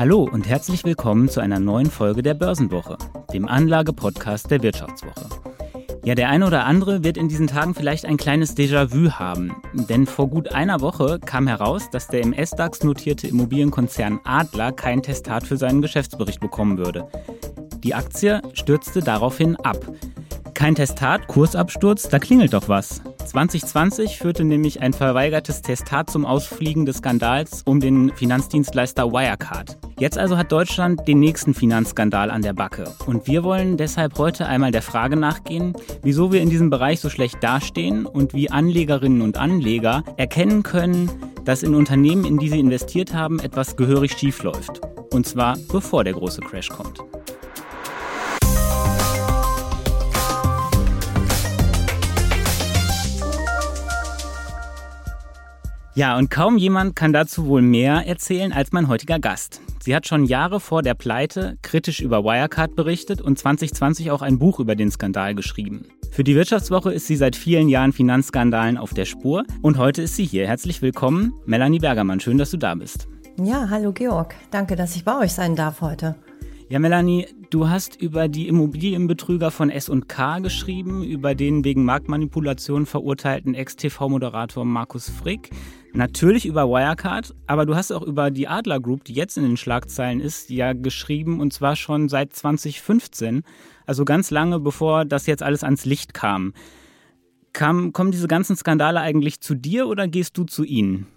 Hallo und herzlich willkommen zu einer neuen Folge der Börsenwoche, dem Anlage-Podcast der Wirtschaftswoche. Ja, der eine oder andere wird in diesen Tagen vielleicht ein kleines Déjà-vu haben. Denn vor gut einer Woche kam heraus, dass der im S-DAX notierte Immobilienkonzern Adler kein Testat für seinen Geschäftsbericht bekommen würde. Die Aktie stürzte daraufhin ab. Kein Testat, Kursabsturz, da klingelt doch was. 2020 führte nämlich ein verweigertes Testat zum Ausfliegen des Skandals um den Finanzdienstleister Wirecard. Jetzt also hat Deutschland den nächsten Finanzskandal an der Backe. Und wir wollen deshalb heute einmal der Frage nachgehen, wieso wir in diesem Bereich so schlecht dastehen und wie Anlegerinnen und Anleger erkennen können, dass in Unternehmen, in die sie investiert haben, etwas gehörig schief läuft. Und zwar bevor der große Crash kommt. Ja, und kaum jemand kann dazu wohl mehr erzählen als mein heutiger Gast. Sie hat schon Jahre vor der Pleite kritisch über Wirecard berichtet und 2020 auch ein Buch über den Skandal geschrieben. Für die Wirtschaftswoche ist sie seit vielen Jahren Finanzskandalen auf der Spur und heute ist sie hier. Herzlich willkommen, Melanie Bergermann. Schön, dass du da bist. Ja, hallo Georg. Danke, dass ich bei euch sein darf heute. Ja, Melanie, du hast über die Immobilienbetrüger von S&K geschrieben, über den wegen Marktmanipulation verurteilten Ex-TV-Moderator Markus Frick. Natürlich über Wirecard, aber du hast auch über die Adler Group, die jetzt in den Schlagzeilen ist, ja geschrieben und zwar schon seit 2015, also ganz lange bevor das jetzt alles ans Licht kam. kam kommen diese ganzen Skandale eigentlich zu dir oder gehst du zu ihnen?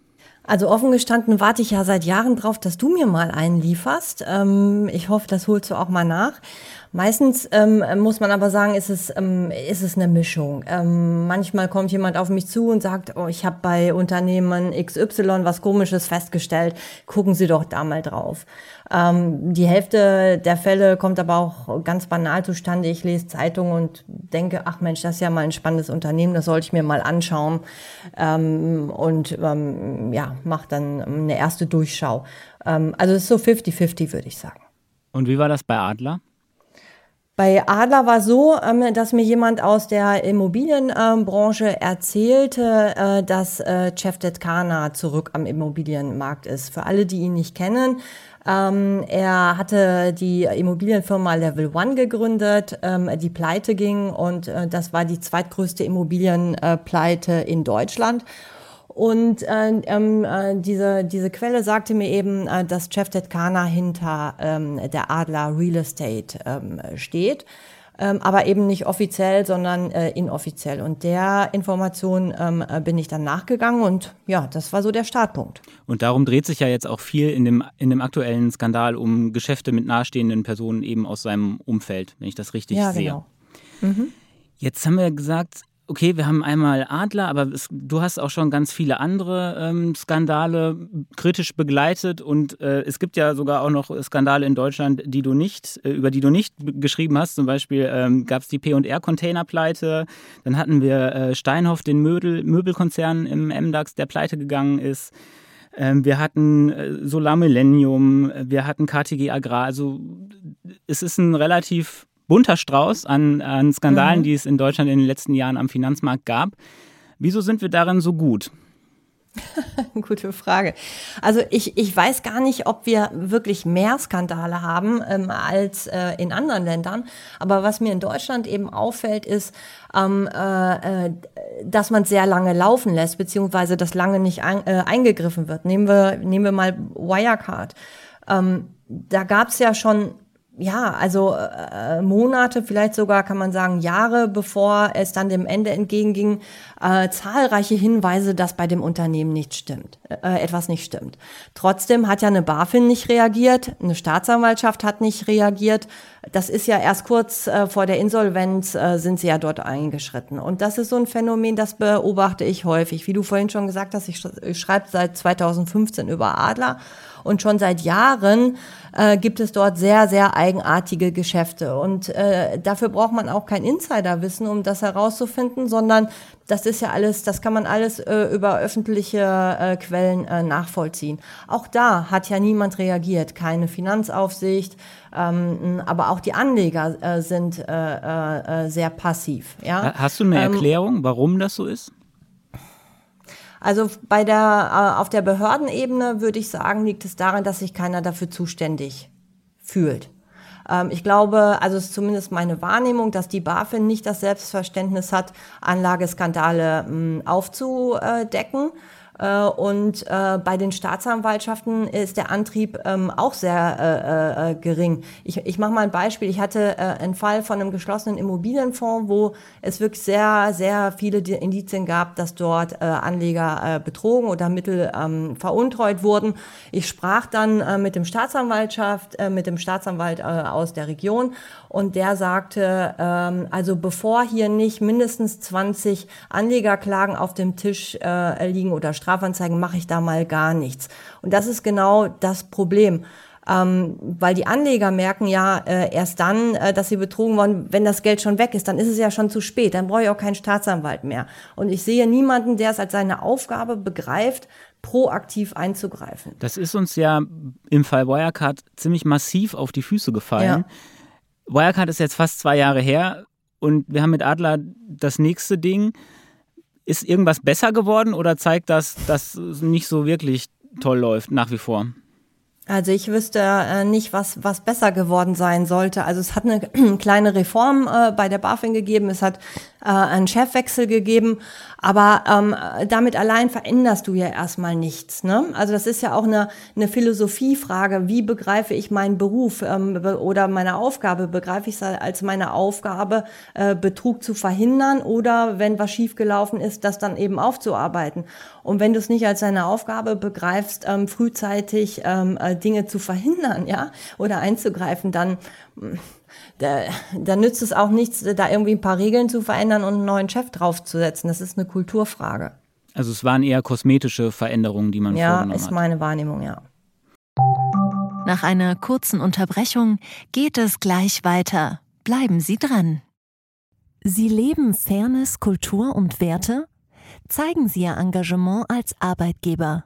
Also offen gestanden warte ich ja seit Jahren drauf, dass du mir mal einen lieferst. Ähm, ich hoffe, das holst du auch mal nach. Meistens ähm, muss man aber sagen, ist es, ähm, ist es eine Mischung. Ähm, manchmal kommt jemand auf mich zu und sagt, oh, ich habe bei Unternehmen XY was Komisches festgestellt, gucken Sie doch da mal drauf. Ähm, die Hälfte der Fälle kommt aber auch ganz banal zustande. Ich lese Zeitungen und denke, ach Mensch, das ist ja mal ein spannendes Unternehmen, das sollte ich mir mal anschauen. Ähm, und ähm, ja, mache dann eine erste Durchschau. Also es ist so 50-50, würde ich sagen. Und wie war das bei Adler? Bei Adler war so, ähm, dass mir jemand aus der Immobilienbranche erzählte, äh, dass äh, Cevdet Kana zurück am Immobilienmarkt ist. Für alle, die ihn nicht kennen, ähm, er hatte die Immobilienfirma Level One gegründet, ähm, die pleite ging und äh, das war die zweitgrößte Immobilienpleite in Deutschland. Und äh, ähm, äh, diese, diese Quelle sagte mir eben, äh, dass Cevdet Kana hinter ähm, der Adler Real Estate ähm, steht. Ähm, aber eben nicht offiziell, sondern äh, inoffiziell. Und der Information ähm, äh, bin ich dann nachgegangen und ja, das war so der Startpunkt. Und darum dreht sich ja jetzt auch viel in dem, in dem aktuellen Skandal um Geschäfte mit nahestehenden Personen eben aus seinem Umfeld, wenn ich das richtig ja, sehe. Genau. Mhm. Jetzt haben wir gesagt, okay, wir haben einmal Adler, aber es, du hast auch schon ganz viele andere ähm, Skandale kritisch begleitet und äh, es gibt ja sogar auch noch Skandale in Deutschland, die du nicht, äh, über die du nicht geschrieben hast. Zum Beispiel ähm, gab es die P&R-Containerpleite, dann hatten wir äh, Steinhoff, den Möbel, Möbelkonzern im MDAX, der pleite gegangen ist. Ähm, wir hatten äh, Solar Millennium, wir hatten KTG Agrar. Also es ist ein relativ bunter Strauß an, an Skandalen, mhm. die es in Deutschland in den letzten Jahren am Finanzmarkt gab. Wieso sind wir darin so gut? Gute Frage. Also ich, ich weiß gar nicht, ob wir wirklich mehr Skandale haben ähm, als äh, in anderen Ländern. Aber was mir in Deutschland eben auffällt, ist, ähm, äh, äh dass man sehr lange laufen lässt, beziehungsweise dass lange nicht ein, äh, eingegriffen wird. Nehmen wir, nehmen wir mal Wirecard. Ähm, da gab es ja schon ja, also äh, Monate, vielleicht sogar kann man sagen Jahre, bevor es dann dem Ende entgegenging, äh, zahlreiche Hinweise, dass bei dem Unternehmen nicht stimmt, äh, etwas nicht stimmt. Trotzdem hat ja eine BaFin nicht reagiert, eine Staatsanwaltschaft hat nicht reagiert. Das ist ja erst kurz äh, vor der Insolvenz äh, sind sie ja dort eingeschritten. Und das ist so ein Phänomen, das beobachte ich häufig. Wie du vorhin schon gesagt hast, ich, sch ich schreibe seit 2015 über Adler und schon seit Jahren äh, gibt es dort sehr, sehr eigenartige Geschäfte. Und äh, dafür braucht man auch kein Insiderwissen, um das herauszufinden, sondern das ist ja alles, das kann man alles äh, über öffentliche äh, Quellen äh, nachvollziehen. Auch da hat ja niemand reagiert, keine Finanzaufsicht, ähm, aber auch die Anleger äh, sind äh, äh, sehr passiv. Ja? Hast du eine ähm, Erklärung, warum das so ist? Also bei der, äh, auf der Behördenebene würde ich sagen, liegt es daran, dass sich keiner dafür zuständig fühlt. Ähm, ich glaube, also es ist zumindest meine Wahrnehmung, dass die BaFin nicht das Selbstverständnis hat, Anlageskandale mh, aufzudecken. Äh, und äh, bei den Staatsanwaltschaften ist der Antrieb ähm, auch sehr äh, gering. Ich, ich mache mal ein Beispiel. Ich hatte einen Fall von einem geschlossenen Immobilienfonds, wo es wirklich sehr, sehr viele Indizien gab, dass dort Anleger betrogen oder Mittel ähm, veruntreut wurden. Ich sprach dann mit dem Staatsanwaltschaft, mit dem Staatsanwalt aus der Region und der sagte, ähm, also bevor hier nicht mindestens 20 Anlegerklagen auf dem Tisch liegen oder Strafanzeigen, mache ich da mal gar nichts. Und das ist genau das Problem. Ähm, weil die Anleger merken ja äh, erst dann, äh, dass sie betrogen wurden, wenn das Geld schon weg ist, dann ist es ja schon zu spät, dann brauche ich auch keinen Staatsanwalt mehr. Und ich sehe niemanden, der es als seine Aufgabe begreift, proaktiv einzugreifen. Das ist uns ja im Fall Wirecard ziemlich massiv auf die Füße gefallen. Ja. Wirecard ist jetzt fast zwei Jahre her und wir haben mit Adler das nächste Ding. Ist irgendwas besser geworden oder zeigt das, dass es nicht so wirklich toll läuft nach wie vor? Also ich wüsste äh, nicht, was, was besser geworden sein sollte. Also es hat eine kleine Reform äh, bei der BaFin gegeben, es hat äh, einen Chefwechsel gegeben, aber ähm, damit allein veränderst du ja erstmal nichts. Ne? Also das ist ja auch eine, eine Philosophiefrage. Wie begreife ich meinen Beruf ähm, oder meine Aufgabe? Begreife ich es als meine Aufgabe, äh, Betrug zu verhindern oder wenn was schiefgelaufen ist, das dann eben aufzuarbeiten? Und wenn du es nicht als deine Aufgabe begreifst, ähm, frühzeitig ähm, äh, Dinge zu verhindern, ja, oder einzugreifen, dann da, da nützt es auch nichts, da irgendwie ein paar Regeln zu verändern und einen neuen Chef draufzusetzen. Das ist eine Kulturfrage. Also es waren eher kosmetische Veränderungen, die man ja, vorgenommen hat. Ja, ist meine Wahrnehmung, ja. Nach einer kurzen Unterbrechung geht es gleich weiter. Bleiben Sie dran. Sie leben Fairness, Kultur und Werte? Zeigen Sie Ihr Engagement als Arbeitgeber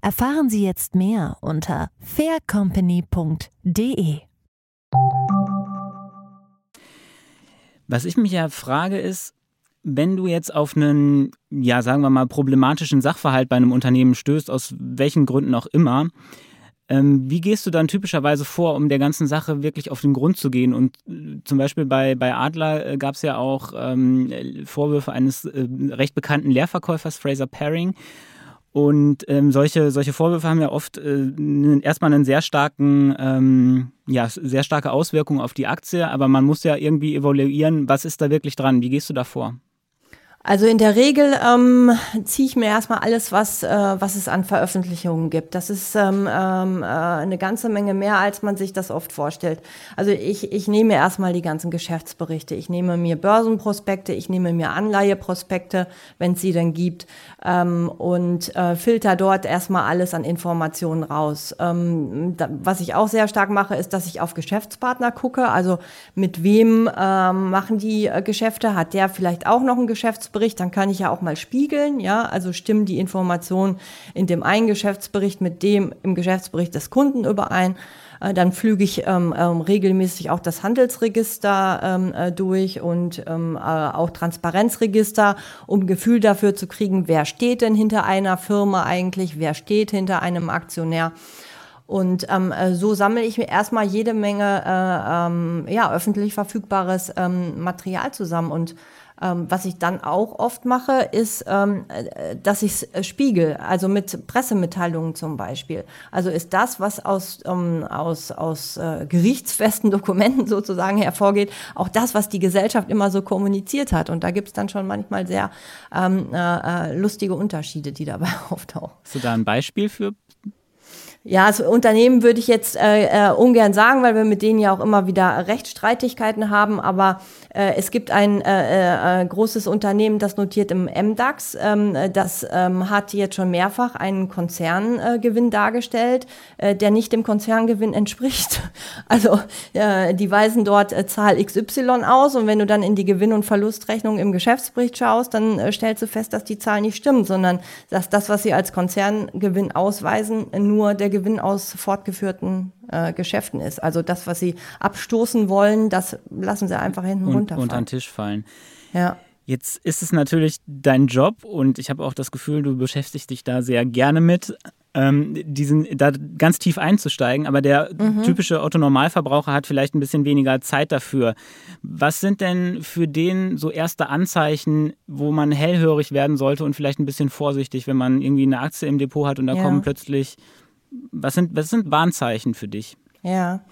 Erfahren Sie jetzt mehr unter faircompany.de. Was ich mich ja frage ist, wenn du jetzt auf einen, ja, sagen wir mal, problematischen Sachverhalt bei einem Unternehmen stößt, aus welchen Gründen auch immer, ähm, wie gehst du dann typischerweise vor, um der ganzen Sache wirklich auf den Grund zu gehen? Und äh, zum Beispiel bei, bei Adler äh, gab es ja auch ähm, Vorwürfe eines äh, recht bekannten Leerverkäufers, Fraser Paring, und ähm, solche, solche Vorwürfe haben ja oft äh, erstmal einen sehr starken, ähm, ja, sehr starke Auswirkungen auf die Aktie, aber man muss ja irgendwie evaluieren, was ist da wirklich dran? Wie gehst du da vor? Also in der Regel ähm, ziehe ich mir erstmal alles, was, äh, was es an Veröffentlichungen gibt. Das ist ähm, ähm, äh, eine ganze Menge mehr, als man sich das oft vorstellt. Also ich, ich nehme erstmal die ganzen Geschäftsberichte. Ich nehme mir Börsenprospekte, ich nehme mir Anleiheprospekte, wenn es sie denn gibt, ähm, und äh, filter dort erstmal alles an Informationen raus. Ähm, da, was ich auch sehr stark mache, ist, dass ich auf Geschäftspartner gucke. Also mit wem ähm, machen die äh, Geschäfte? Hat der vielleicht auch noch ein Geschäftspartner? Geschäftsbericht, dann kann ich ja auch mal spiegeln, ja, also stimmen die Informationen in dem einen Geschäftsbericht mit dem im Geschäftsbericht des Kunden überein. Äh, dann flüge ich ähm, ähm, regelmäßig auch das Handelsregister ähm, äh, durch und ähm, äh, auch Transparenzregister, um Gefühl dafür zu kriegen, wer steht denn hinter einer Firma eigentlich, wer steht hinter einem Aktionär. Und ähm, äh, so sammle ich mir erstmal jede Menge äh, ähm, ja, öffentlich verfügbares ähm, Material zusammen. Und ähm, was ich dann auch oft mache, ist, ähm, äh, dass ich es äh, spiegel, also mit Pressemitteilungen zum Beispiel. Also ist das, was aus, ähm, aus, aus äh, gerichtsfesten Dokumenten sozusagen hervorgeht, auch das, was die Gesellschaft immer so kommuniziert hat. Und da gibt es dann schon manchmal sehr ähm, äh, äh lustige Unterschiede, die dabei auftauchen. Hast du da ein Beispiel für? Ja, also Unternehmen würde ich jetzt äh, äh, ungern sagen, weil wir mit denen ja auch immer wieder Rechtsstreitigkeiten haben. Aber äh, es gibt ein äh, äh, großes Unternehmen, das notiert im MDAX. Ähm, das ähm, hat jetzt schon mehrfach einen Konzerngewinn dargestellt, äh, der nicht dem Konzerngewinn entspricht. Also äh, die weisen dort äh, Zahl XY aus und wenn du dann in die Gewinn- und Verlustrechnung im Geschäftsbericht schaust, dann äh, stellst du fest, dass die Zahl nicht stimmt, sondern dass das, was sie als Konzerngewinn ausweisen, nur der Gewinn aus fortgeführten äh, Geschäften ist. Also das, was sie abstoßen wollen, das lassen sie einfach hinten und, runterfallen. Unter den Tisch fallen. Ja. Jetzt ist es natürlich dein Job und ich habe auch das Gefühl, du beschäftigst dich da sehr gerne mit, ähm, diesen, da ganz tief einzusteigen. Aber der mhm. typische Otto-Normalverbraucher hat vielleicht ein bisschen weniger Zeit dafür. Was sind denn für den so erste Anzeichen, wo man hellhörig werden sollte und vielleicht ein bisschen vorsichtig, wenn man irgendwie eine Aktie im Depot hat und da ja. kommen plötzlich was sind, was sind Warnzeichen für dich? Ja,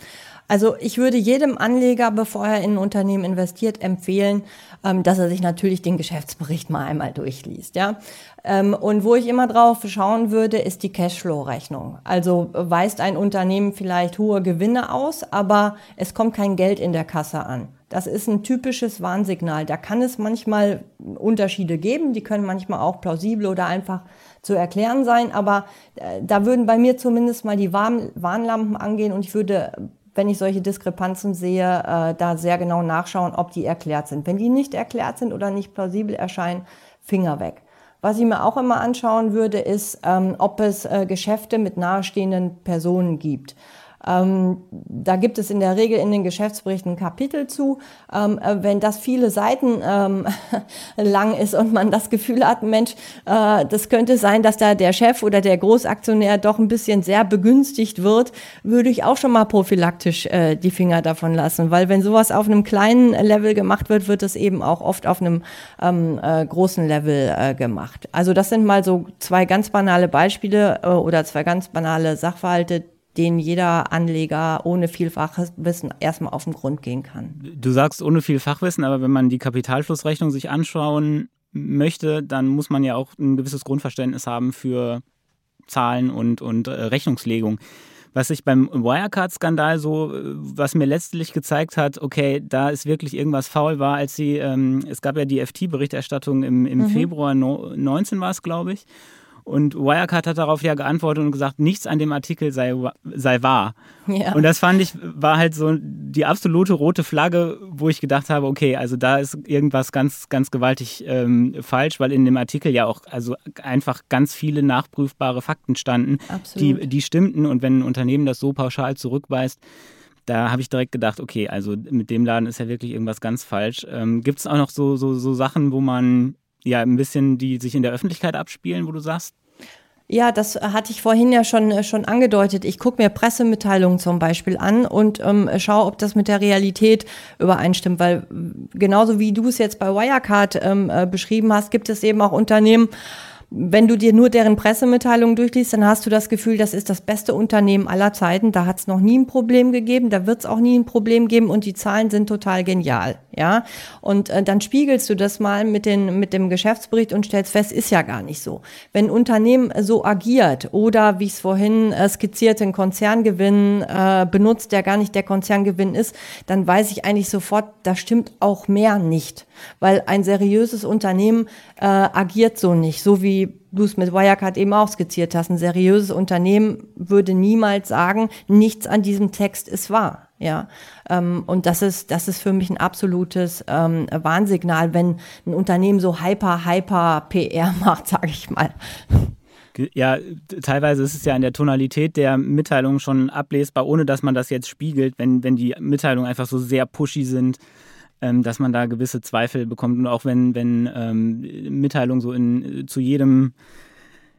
also ich würde jedem Anleger, bevor er in ein Unternehmen investiert, empfehlen, ähm, dass er sich natürlich den Geschäftsbericht mal einmal durchliest. Ja? Ähm, und wo ich immer drauf schauen würde, ist die Cashflow-Rechnung. Also weist ein Unternehmen vielleicht hohe Gewinne aus, aber es kommt kein Geld in der Kasse an. Das ist ein typisches Warnsignal. Da kann es manchmal Unterschiede geben, die können manchmal auch plausibel oder einfach zu erklären sein, aber äh, da würden bei mir zumindest mal die Warn Warnlampen angehen und ich würde wenn ich solche Diskrepanzen sehe, äh, da sehr genau nachschauen, ob die erklärt sind. Wenn die nicht erklärt sind oder nicht plausibel erscheinen, Finger weg. Was ich mir auch immer anschauen würde, ist, ähm, ob es äh, Geschäfte mit nahestehenden Personen gibt. Ähm, da gibt es in der Regel in den Geschäftsberichten Kapitel zu. Ähm, äh, wenn das viele Seiten ähm, lang ist und man das Gefühl hat, Mensch, äh, das könnte sein, dass da der Chef oder der Großaktionär doch ein bisschen sehr begünstigt wird, würde ich auch schon mal prophylaktisch äh, die Finger davon lassen. Weil wenn sowas auf einem kleinen Level gemacht wird, wird es eben auch oft auf einem ähm, äh, großen Level äh, gemacht. Also das sind mal so zwei ganz banale Beispiele äh, oder zwei ganz banale Sachverhalte, den jeder Anleger ohne viel Fachwissen erstmal auf den Grund gehen kann. Du sagst ohne viel Fachwissen, aber wenn man die Kapitalflussrechnung sich anschauen möchte, dann muss man ja auch ein gewisses Grundverständnis haben für Zahlen und, und äh, Rechnungslegung. Was sich beim Wirecard-Skandal so, äh, was mir letztlich gezeigt hat, okay, da ist wirklich irgendwas faul war, als sie, ähm, es gab ja die FT-Berichterstattung im, im mhm. Februar no, 19 war es, glaube ich. Und Wirecard hat darauf ja geantwortet und gesagt, nichts an dem Artikel sei, sei wahr. Ja. Und das fand ich, war halt so die absolute rote Flagge, wo ich gedacht habe, okay, also da ist irgendwas ganz, ganz gewaltig ähm, falsch, weil in dem Artikel ja auch also einfach ganz viele nachprüfbare Fakten standen, die, die stimmten. Und wenn ein Unternehmen das so pauschal zurückweist, da habe ich direkt gedacht, okay, also mit dem Laden ist ja wirklich irgendwas ganz falsch. Ähm, Gibt es auch noch so, so, so Sachen, wo man ja ein bisschen, die sich in der Öffentlichkeit abspielen, wo du sagst, ja, das hatte ich vorhin ja schon, äh, schon angedeutet. Ich gucke mir Pressemitteilungen zum Beispiel an und ähm, schaue, ob das mit der Realität übereinstimmt. Weil genauso wie du es jetzt bei Wirecard ähm, äh, beschrieben hast, gibt es eben auch Unternehmen, wenn du dir nur deren Pressemitteilungen durchliest, dann hast du das Gefühl, das ist das beste Unternehmen aller Zeiten. Da hat es noch nie ein Problem gegeben, da wird es auch nie ein Problem geben und die Zahlen sind total genial. Ja, und äh, dann spiegelst du das mal mit, den, mit dem Geschäftsbericht und stellst fest, ist ja gar nicht so. Wenn ein Unternehmen so agiert oder, wie ich es vorhin äh, skizziert, einen Konzerngewinn äh, benutzt, der gar nicht der Konzerngewinn ist, dann weiß ich eigentlich sofort, da stimmt auch mehr nicht. Weil ein seriöses Unternehmen äh, agiert so nicht, so wie du es mit Wirecard eben auch skizziert hast. Ein seriöses Unternehmen würde niemals sagen, nichts an diesem Text ist wahr. Ja, ähm, und das ist, das ist für mich ein absolutes ähm, Warnsignal, wenn ein Unternehmen so hyper, hyper PR macht, sage ich mal. Ja, teilweise ist es ja in der Tonalität der Mitteilung schon ablesbar, ohne dass man das jetzt spiegelt, wenn, wenn die Mitteilungen einfach so sehr pushy sind, dass man da gewisse Zweifel bekommt. Und auch wenn, wenn ähm, Mitteilungen so in, zu jedem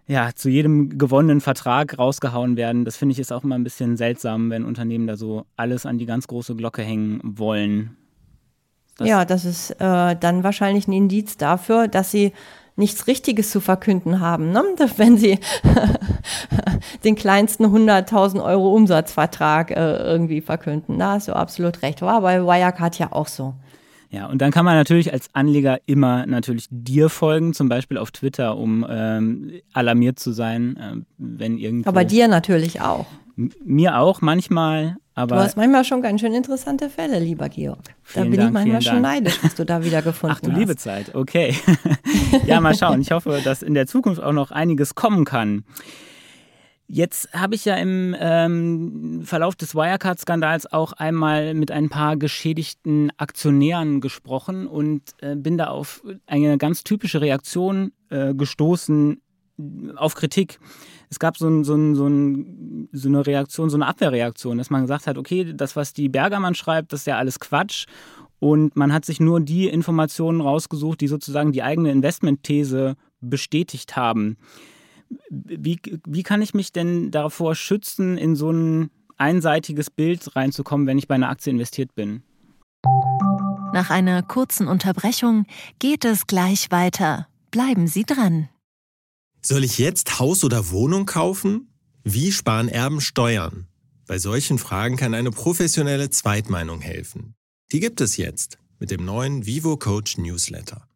ja, zu jedem gewonnenen Vertrag rausgehauen werden. Das finde ich ist auch immer ein bisschen seltsam, wenn Unternehmen da so alles an die ganz große Glocke hängen wollen. Das ja, das ist äh, dann wahrscheinlich ein Indiz dafür, dass sie nichts Richtiges zu verkünden haben, ne? wenn sie den kleinsten 100.000 Euro Umsatzvertrag äh, irgendwie verkünden. Da hast du absolut recht. War bei Wirecard ja auch so. Ja, und dann kann man natürlich als Anleger immer natürlich dir folgen, zum Beispiel auf Twitter, um ähm, alarmiert zu sein, äh, wenn irgendwo. Aber dir natürlich auch. Mir auch manchmal, aber. Du hast manchmal schon ganz schön interessante Fälle, lieber Georg. Da bin Dank, ich manchmal schon Dank. neidisch, was du da wieder gefunden Ach du hast. liebe Zeit, okay. ja, mal schauen. Ich hoffe, dass in der Zukunft auch noch einiges kommen kann. Jetzt habe ich ja im ähm, Verlauf des Wirecard-Skandals auch einmal mit ein paar geschädigten Aktionären gesprochen und äh, bin da auf eine ganz typische Reaktion äh, gestoßen auf Kritik. Es gab so, ein, so, ein, so, ein, so eine Reaktion, so eine Abwehrreaktion, dass man gesagt hat, okay, das, was die Bergermann schreibt, das ist ja alles Quatsch. Und man hat sich nur die Informationen rausgesucht, die sozusagen die eigene Investmentthese bestätigt haben. Wie, wie kann ich mich denn davor schützen, in so ein einseitiges Bild reinzukommen, wenn ich bei einer Aktie investiert bin? Nach einer kurzen Unterbrechung geht es gleich weiter. Bleiben Sie dran. Soll ich jetzt Haus oder Wohnung kaufen? Wie sparen Erben Steuern? Bei solchen Fragen kann eine professionelle Zweitmeinung helfen. Die gibt es jetzt mit dem neuen Vivo Coach Newsletter.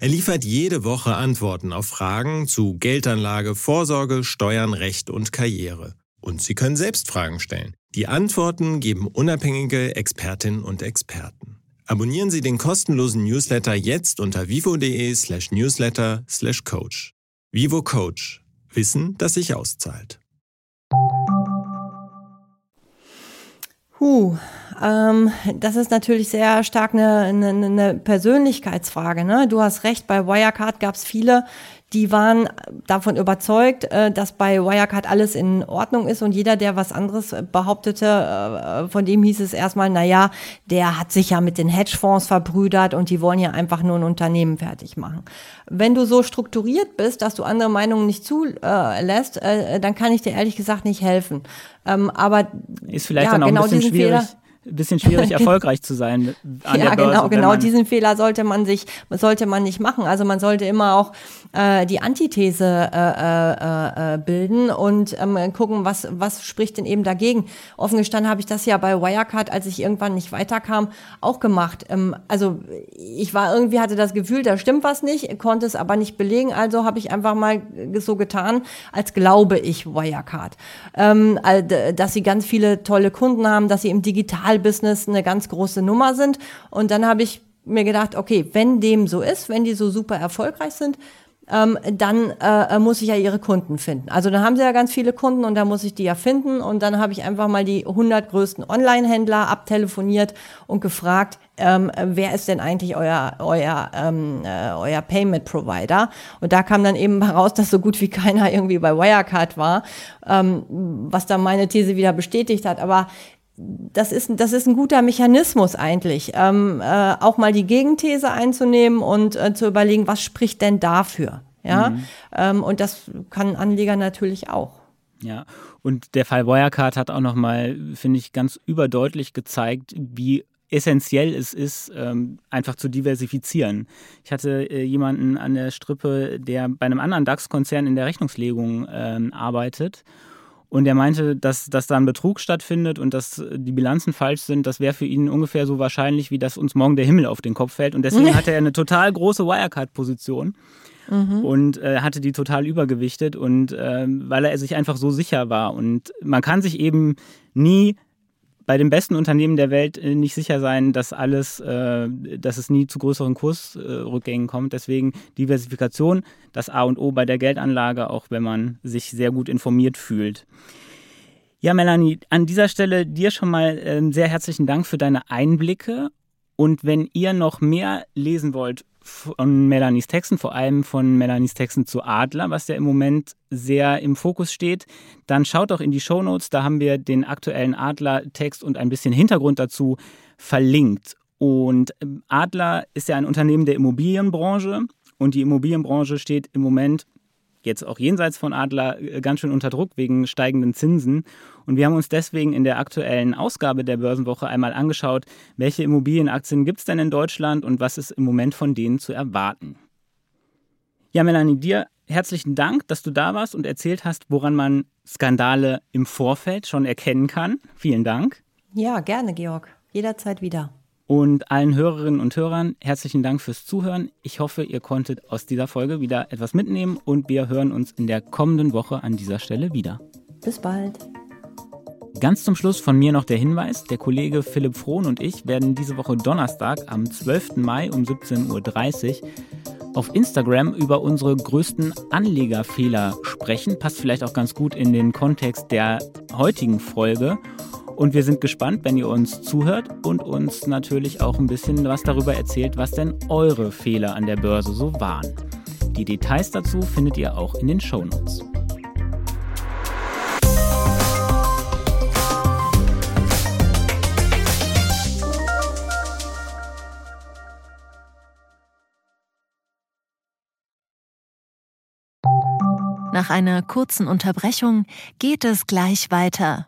Er liefert jede Woche Antworten auf Fragen zu Geldanlage, Vorsorge, Steuern, Recht und Karriere. Und Sie können selbst Fragen stellen. Die Antworten geben unabhängige Expertinnen und Experten. Abonnieren Sie den kostenlosen Newsletter jetzt unter vivo.de slash newsletter slash coach. Vivo Coach. Wissen, das sich auszahlt. Huh, ähm, das ist natürlich sehr stark eine, eine, eine Persönlichkeitsfrage. Ne? Du hast recht, bei Wirecard gab es viele, die waren davon überzeugt, äh, dass bei Wirecard alles in Ordnung ist und jeder, der was anderes behauptete, äh, von dem hieß es erstmal, na ja, der hat sich ja mit den Hedgefonds verbrüdert und die wollen ja einfach nur ein Unternehmen fertig machen. Wenn du so strukturiert bist, dass du andere Meinungen nicht zulässt, äh, dann kann ich dir ehrlich gesagt nicht helfen. Ähm, aber Ist vielleicht ja, dann auch genau ein bisschen schwierig. Fehler- ein bisschen schwierig, erfolgreich zu sein an ja, der Börse. genau, wenn genau. man- Diesen Fehler sollte man sich, sollte man nicht machen. Also man sollte immer auch äh, die Antithese äh, äh, äh, bilden und ähm, gucken, was, was spricht denn eben dagegen. Offen gestanden habe ich das ja bei Wirecard, als ich irgendwann nicht weiterkam, auch gemacht. Ähm, also ich war irgendwie, hatte das Gefühl, da stimmt was nicht, konnte es aber nicht belegen. Also habe ich einfach mal so getan, als glaube ich Wirecard. Ähm, dass sie ganz viele tolle Kunden haben, dass sie im Digitalbusiness eine ganz große Nummer sind. Und dann habe ich mir gedacht, okay, wenn dem so ist, wenn die so super erfolgreich sind, ähm, dann äh, muss ich ja ihre Kunden finden. Also dann haben sie ja ganz viele Kunden und da muss ich die ja finden. Und dann habe ich einfach mal die 100 größten Online-Händler abtelefoniert und gefragt, ähm, wer ist denn eigentlich euer, euer, ähm, äh, euer Payment-Provider? Und da kam dann eben heraus, dass so gut wie keiner irgendwie bei Wirecard war, ähm, was dann meine These wieder bestätigt hat. Aber das ist, das ist ein guter Mechanismus eigentlich, ähm, äh, auch mal die Gegenthese einzunehmen und äh, zu überlegen, was spricht denn dafür? Ja, ähm, und das kann ein Anleger natürlich auch. Ja, und der Fall Wirecard hat auch nochmal, finde ich, ganz überdeutlich gezeigt, wie essentiell es ist, ähm, einfach zu diversifizieren. Ich hatte äh, jemanden an der Strippe, der bei einem anderen DAX-Konzern in der Rechnungslegung ähm, arbeitet. Und er meinte, dass, dass da ein Betrug stattfindet und dass äh, die Bilanzen falsch sind, das wäre für ihn ungefähr so wahrscheinlich, wie dass uns morgen der Himmel auf den Kopf fällt. Und deswegen hatte er eine total große Wirecard-Position und äh, hatte die total übergewichtet und ähm, weil er sich einfach so sicher war. Und man kann sich eben nie bei den besten Unternehmen der Welt äh, nicht sicher sein, dass alles, äh, dass es nie zu größeren Kursrückgängen kommt. Deswegen Diversifikation, das A und O bei der Geldanlage, auch wenn man sich sehr gut informiert fühlt. Ja, Melanie, an dieser Stelle dir schon mal äh, sehr herzlichen Dank für deine Einblicke. Und wenn ihr noch mehr lesen wollt von Melanies Texten, vor allem von Melanies Texten zu Adler, was ja im Moment sehr im Fokus steht, dann schaut doch in die Shownotes, da haben wir den aktuellen Adler-Text und ein bisschen Hintergrund dazu verlinkt. Und ähm, Adler ist ja ein Unternehmen der Immobilienbranche und die Immobilienbranche steht im Moment jetzt auch jenseits von Adler äh, ganz schön unter Druck wegen steigenden Zinsen. Und wir haben uns deswegen in der aktuellen Ausgabe der Börsenwoche einmal angeschaut, welche Immobilienaktien gibt es denn in Deutschland und was ist im Moment von denen zu erwarten. Ja, Melanie, dir herzlichen Dank, dass du da warst und erzählt hast, woran man Skandale im Vorfeld schon erkennen kann. Vielen Dank. Ja, gerne, Georg. Jederzeit wieder. Und allen Hörerinnen und Hörern herzlichen Dank fürs Zuhören. Ich hoffe, ihr konntet aus dieser Folge wieder etwas mitnehmen und wir hören uns in der kommenden Woche an dieser Stelle wieder. Bis bald. Ganz zum Schluss von mir noch der Hinweis, der Kollege Philipp Frohn und ich werden diese Woche Donnerstag am 12. Mai um 17.30 Uhr auf Instagram über unsere größten Anlegerfehler sprechen. Passt vielleicht auch ganz gut in den Kontext der heutigen Folge. Und wir sind gespannt, wenn ihr uns zuhört und uns natürlich auch ein bisschen was darüber erzählt, was denn eure Fehler an der Börse so waren. Die Details dazu findet ihr auch in den Shownotes. Nach einer kurzen Unterbrechung geht es gleich weiter.